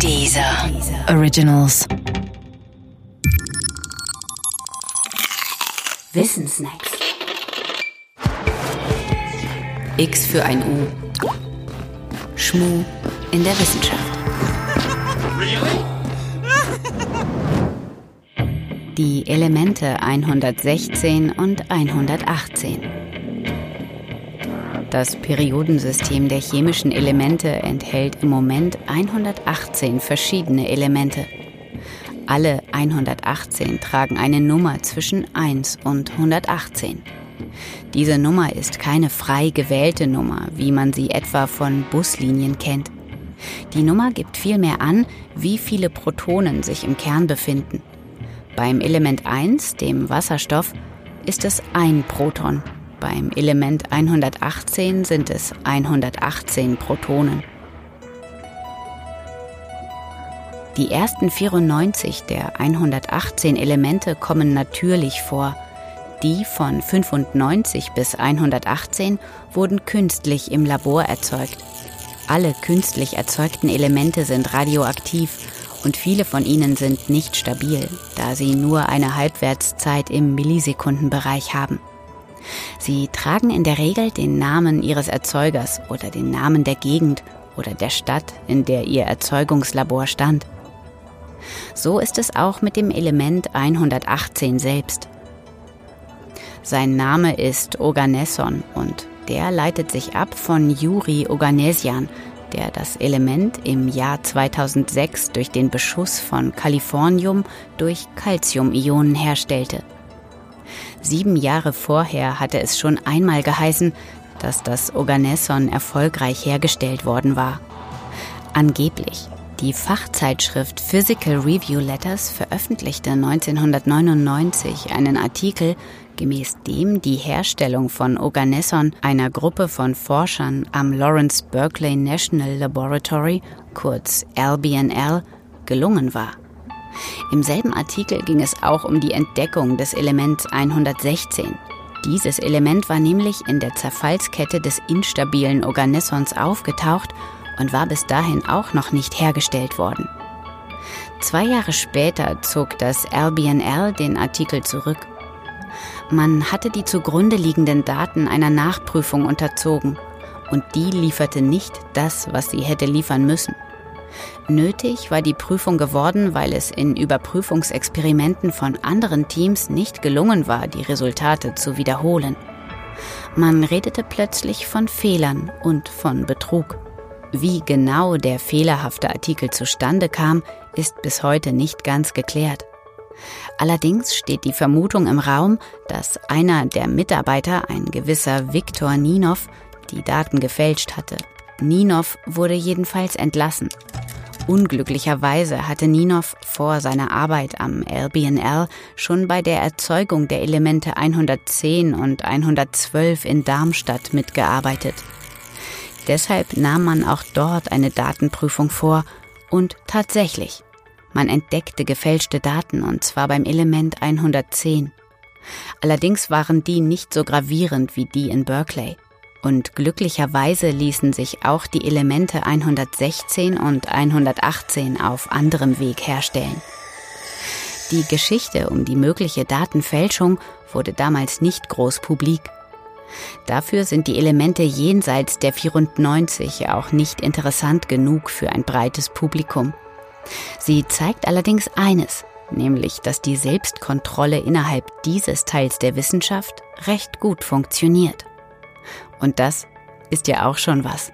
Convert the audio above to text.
Dieser Originals. Wissensnacks. X für ein U. Schmu in der Wissenschaft. Die Elemente 116 und 118. Das Periodensystem der chemischen Elemente enthält im Moment 118 verschiedene Elemente. Alle 118 tragen eine Nummer zwischen 1 und 118. Diese Nummer ist keine frei gewählte Nummer, wie man sie etwa von Buslinien kennt. Die Nummer gibt vielmehr an, wie viele Protonen sich im Kern befinden. Beim Element 1, dem Wasserstoff, ist es ein Proton. Beim Element 118 sind es 118 Protonen. Die ersten 94 der 118 Elemente kommen natürlich vor. Die von 95 bis 118 wurden künstlich im Labor erzeugt. Alle künstlich erzeugten Elemente sind radioaktiv und viele von ihnen sind nicht stabil, da sie nur eine Halbwertszeit im Millisekundenbereich haben. Sie tragen in der Regel den Namen ihres Erzeugers oder den Namen der Gegend oder der Stadt, in der ihr Erzeugungslabor stand. So ist es auch mit dem Element 118 selbst. Sein Name ist Oganesson und der leitet sich ab von Juri Oganesian, der das Element im Jahr 2006 durch den Beschuss von Kalifornium durch Calcium-Ionen herstellte. Sieben Jahre vorher hatte es schon einmal geheißen, dass das Oganesson erfolgreich hergestellt worden war. Angeblich. Die Fachzeitschrift Physical Review Letters veröffentlichte 1999 einen Artikel, gemäß dem die Herstellung von Oganesson einer Gruppe von Forschern am Lawrence Berkeley National Laboratory, kurz LBNL, gelungen war. Im selben Artikel ging es auch um die Entdeckung des Elements 116. Dieses Element war nämlich in der Zerfallskette des instabilen Organessons aufgetaucht und war bis dahin auch noch nicht hergestellt worden. Zwei Jahre später zog das LBNL den Artikel zurück. Man hatte die zugrunde liegenden Daten einer Nachprüfung unterzogen und die lieferte nicht das, was sie hätte liefern müssen. Nötig war die Prüfung geworden, weil es in Überprüfungsexperimenten von anderen Teams nicht gelungen war, die Resultate zu wiederholen. Man redete plötzlich von Fehlern und von Betrug. Wie genau der fehlerhafte Artikel zustande kam, ist bis heute nicht ganz geklärt. Allerdings steht die Vermutung im Raum, dass einer der Mitarbeiter, ein gewisser Viktor Ninov, die Daten gefälscht hatte. Ninov wurde jedenfalls entlassen. Unglücklicherweise hatte Ninov vor seiner Arbeit am LBNL schon bei der Erzeugung der Elemente 110 und 112 in Darmstadt mitgearbeitet. Deshalb nahm man auch dort eine Datenprüfung vor und tatsächlich, man entdeckte gefälschte Daten und zwar beim Element 110. Allerdings waren die nicht so gravierend wie die in Berkeley. Und glücklicherweise ließen sich auch die Elemente 116 und 118 auf anderem Weg herstellen. Die Geschichte um die mögliche Datenfälschung wurde damals nicht groß publik. Dafür sind die Elemente jenseits der 94 auch nicht interessant genug für ein breites Publikum. Sie zeigt allerdings eines, nämlich dass die Selbstkontrolle innerhalb dieses Teils der Wissenschaft recht gut funktioniert. Und das ist ja auch schon was.